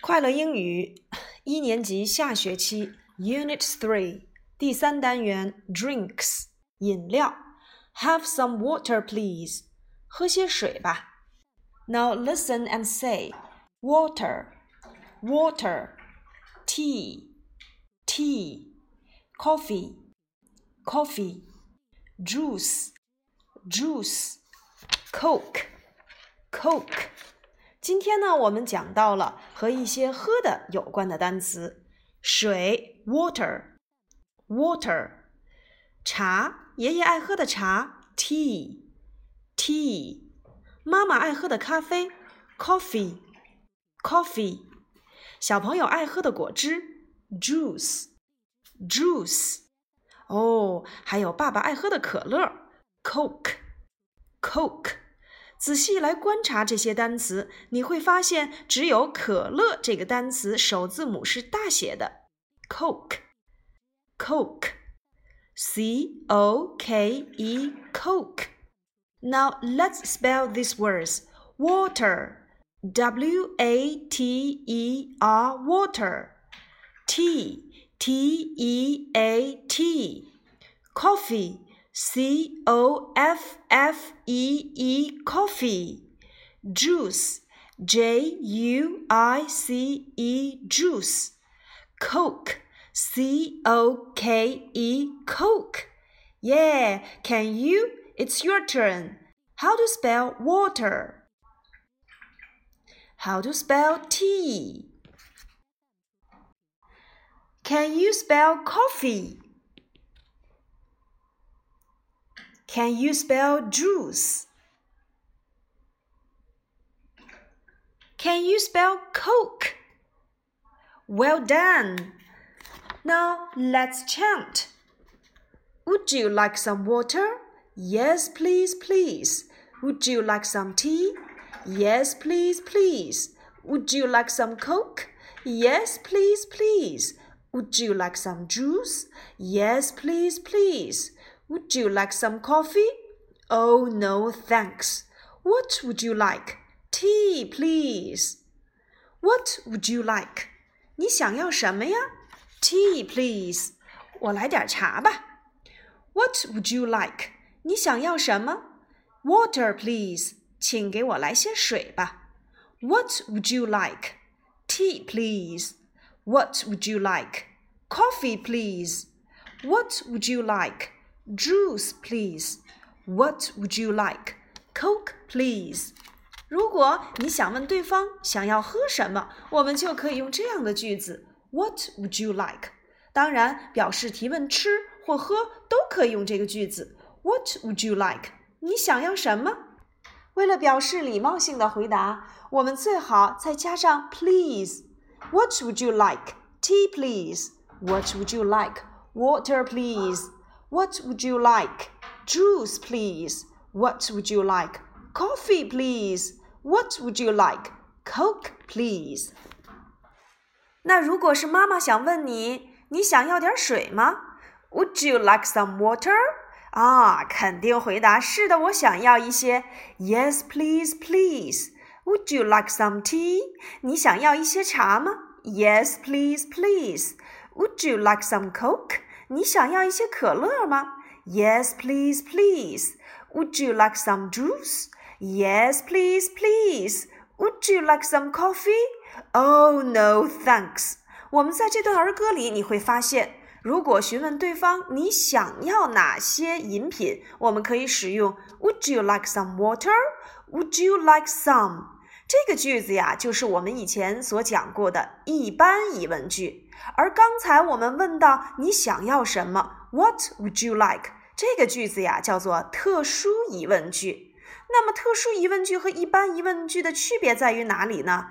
快乐英语一年级下学期 Unit Three 第三单元 Drinks 饮料。Have some water, please. 喝些水吧。Now listen and say water, water, tea, tea, coffee, coffee, juice, juice, coke, coke. 今天呢，我们讲到了和一些喝的有关的单词：水 （water），water；茶，爷爷爱喝的茶 （tea），tea；妈妈爱喝的咖啡 （coffee），coffee；小朋友爱喝的果汁 （juice），juice。哦，还有爸爸爱喝的可乐 （coke），coke。仔细来观察这些单词，你会发现只有“可乐”这个单词首字母是大写的，Coke，Coke，C O K E Coke。Now let's spell these words: water, W A T E R, water, tea, T E A T, coffee. C O F F E E coffee, juice J U I C E juice, Coke C O K E Coke. Yeah, can you? It's your turn. How to spell water? How to spell tea? Can you spell coffee? Can you spell juice? Can you spell Coke? Well done. Now let's chant. Would you like some water? Yes, please, please. Would you like some tea? Yes, please, please. Would you like some Coke? Yes, please, please. Would you like some juice? Yes, please, please. Would you like some coffee? Oh, no, thanks. What would you like? Tea, please. What would you like? 你想要什么呀？Tea, please. 我来点茶吧。What would you like? 你想要什么？Water, please. 请给我来些水吧。What would you like? Tea, please. What would you like? Coffee, please. What would you like? Juice, please. What would you like? Coke, please. 如果你想问对方想要喝什么，我们就可以用这样的句子：What would you like？当然，表示提问吃或喝都可以用这个句子。What would you like？你想要什么？为了表示礼貌性的回答，我们最好再加上 please。What would you like? Tea, please. What would you like? Water, please. What would you like? Juice, please. What would you like? Coffee, please. What would you like? Coke, please. 那如果是妈妈想问你，你想要点水吗？Would you like some water? 啊，肯定回答是的，我想要一些。Yes, please, please. Would you like some tea? 你想要一些茶吗？Yes, please, please. Would you like some Coke? 你想要一些可乐吗？Yes, please, please. Would you like some juice? Yes, please, please. Would you like some coffee? Oh, no, thanks. 我们在这段儿歌里，你会发现，如果询问对方你想要哪些饮品，我们可以使用 Would you like some water? Would you like some? 这个句子呀，就是我们以前所讲过的一般疑问句。而刚才我们问到你想要什么，What would you like？这个句子呀叫做特殊疑问句。那么特殊疑问句和一般疑问句的区别在于哪里呢？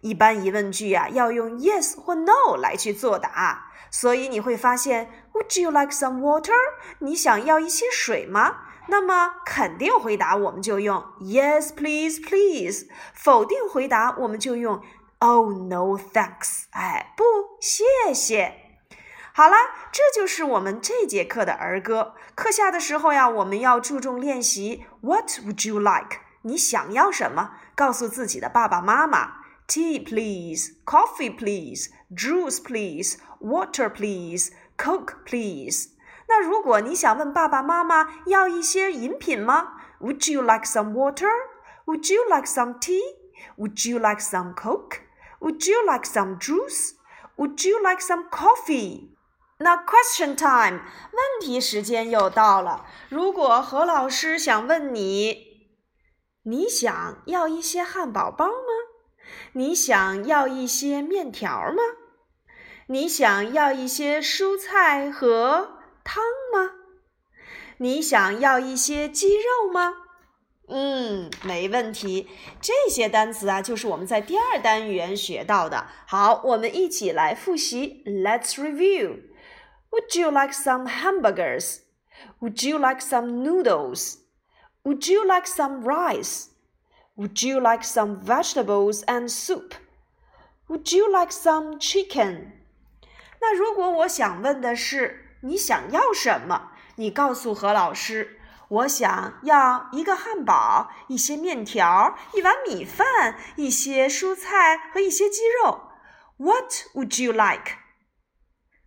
一般疑问句呀要用 yes 或 no 来去作答，所以你会发现 Would you like some water？你想要一些水吗？那么肯定回答我们就用 Yes please please，否定回答我们就用 Oh no thanks，哎不谢谢。好啦，这就是我们这节课的儿歌。课下的时候呀，我们要注重练习 What would you like？你想要什么？告诉自己的爸爸妈妈。 Tea, please. Coffee, please. Juice, please. Water, please. Coke, please. 那如果你想问爸爸妈妈要一些饮品吗？Would you like some water? Would you like some tea? Would you like some Coke? Would you like some juice? Would you like some coffee? 那 question time 问题时间又到了。如果何老师想问你，你想要一些汉堡包吗？你想要一些面条吗？你想要一些蔬菜和汤吗？你想要一些鸡肉吗？嗯，没问题。这些单词啊，就是我们在第二单元学到的。好，我们一起来复习。Let's review. Would you like some hamburgers? Would you like some noodles? Would you like some rice? Would you like some vegetables and soup? Would you like some chicken? 那如果我想问的是你想要什么，你告诉何老师， 我想要一个汉堡、一些面条、一碗米饭、一些蔬菜和一些鸡肉。What would you like?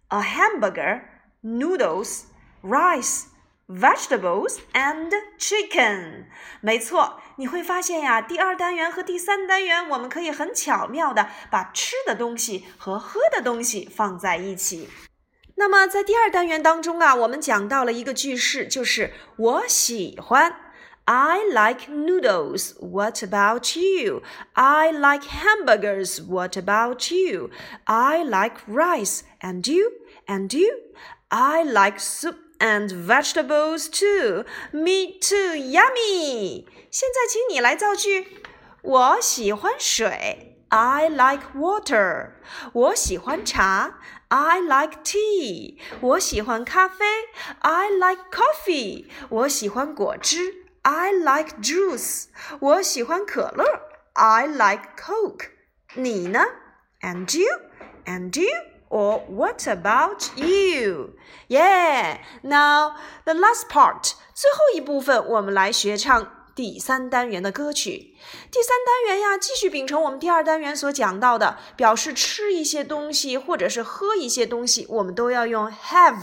a hamburger, noodles, rice, vegetables and chicken。没错，你会发现呀，第二单元和第三单元，我们可以很巧妙的把吃的东西和喝的东西放在一起。那么在第二单元当中啊，我们讲到了一个句式，就是我喜欢。I like noodles. What about you? I like hamburgers. What about you? I like rice. And you? And you? I like soup and vegetables too. Me too. Yummy. 现在请你来造句。我喜欢水。I like water. 我喜欢茶。I like tea. 我喜欢咖啡。I like coffee. 我喜欢果汁。I like juice. 我喜欢可乐。I like Coke. 你呢？And you? And you? Or what about you? Yeah. Now the last part. 最后一部分，我们来学唱 第三单元的歌曲。第三单元呀，继续秉承我们第二单元所讲到的，表示吃一些东西或者是喝一些东西，我们都要用 have。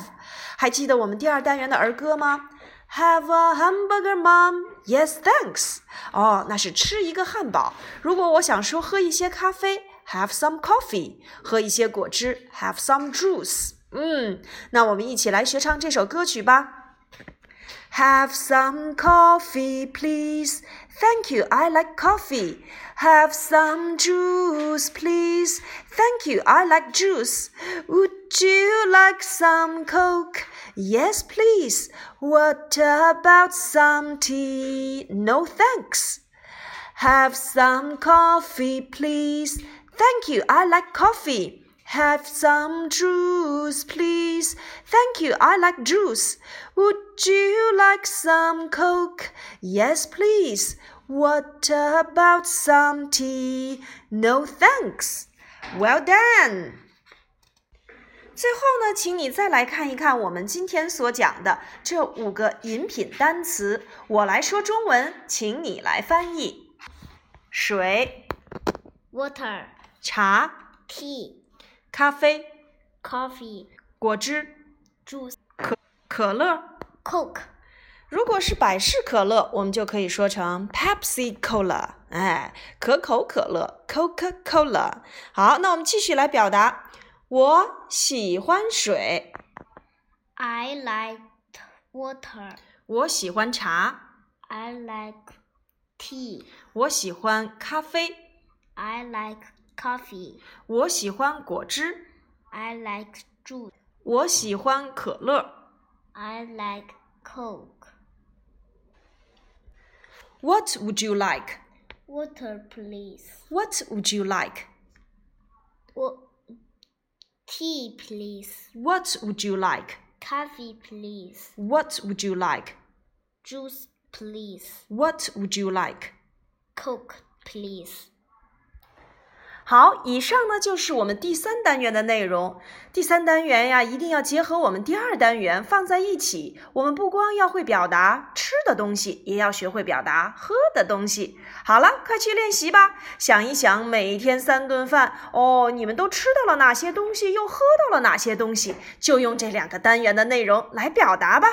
还记得我们第二单元的儿歌吗？Have a hamburger, mom? Yes, thanks. 哦，那是吃一个汉堡。如果我想说喝一些咖啡，Have some coffee. 喝一些果汁，Have some juice. 嗯，那我们一起来学唱这首歌曲吧。Have some coffee, please. Thank you. I like coffee. Have some juice, please. Thank you. I like juice. Would you like some Coke? Yes, please. What about some tea? No, thanks. Have some coffee, please. Thank you. I like coffee. Have some juice, please. Thank you. I like juice. Would you like some Coke? Yes, please. What about some tea? No, thanks. Well done. 最后呢，请你再来看一看我们今天所讲的这五个饮品单词。我来说中文，请你来翻译：水、 water, 茶、 tea, 咖啡、coffee, 果汁、juice, 可可乐。coke, 如果是百事可乐，我们就可以说成 Pepsi Cola，哎，可口可乐 Coca Cola。好，那我们继续来表达，我喜欢水，I like water, 我喜欢茶，I like tea, 我喜欢咖啡，I like coffee, 我喜欢果汁， I like juice, 我喜欢可乐。 I like coke. What would you like? Water, please. What would you like? Wa- tea, please. What would you like? Coffee, please. What would you like? Juice, please. What would you like? Coke, please. 好，以上呢就是我们第三单元的内容。第三单元呀，一定要结合我们第二单元放在一起。我们不光要会表达吃的东西，也要学会表达喝的东西。好了，快去练习吧！想一想，每天三顿饭哦，你们都吃到了哪些东西，又喝到了哪些东西？就用这两个单元的内容来表达吧。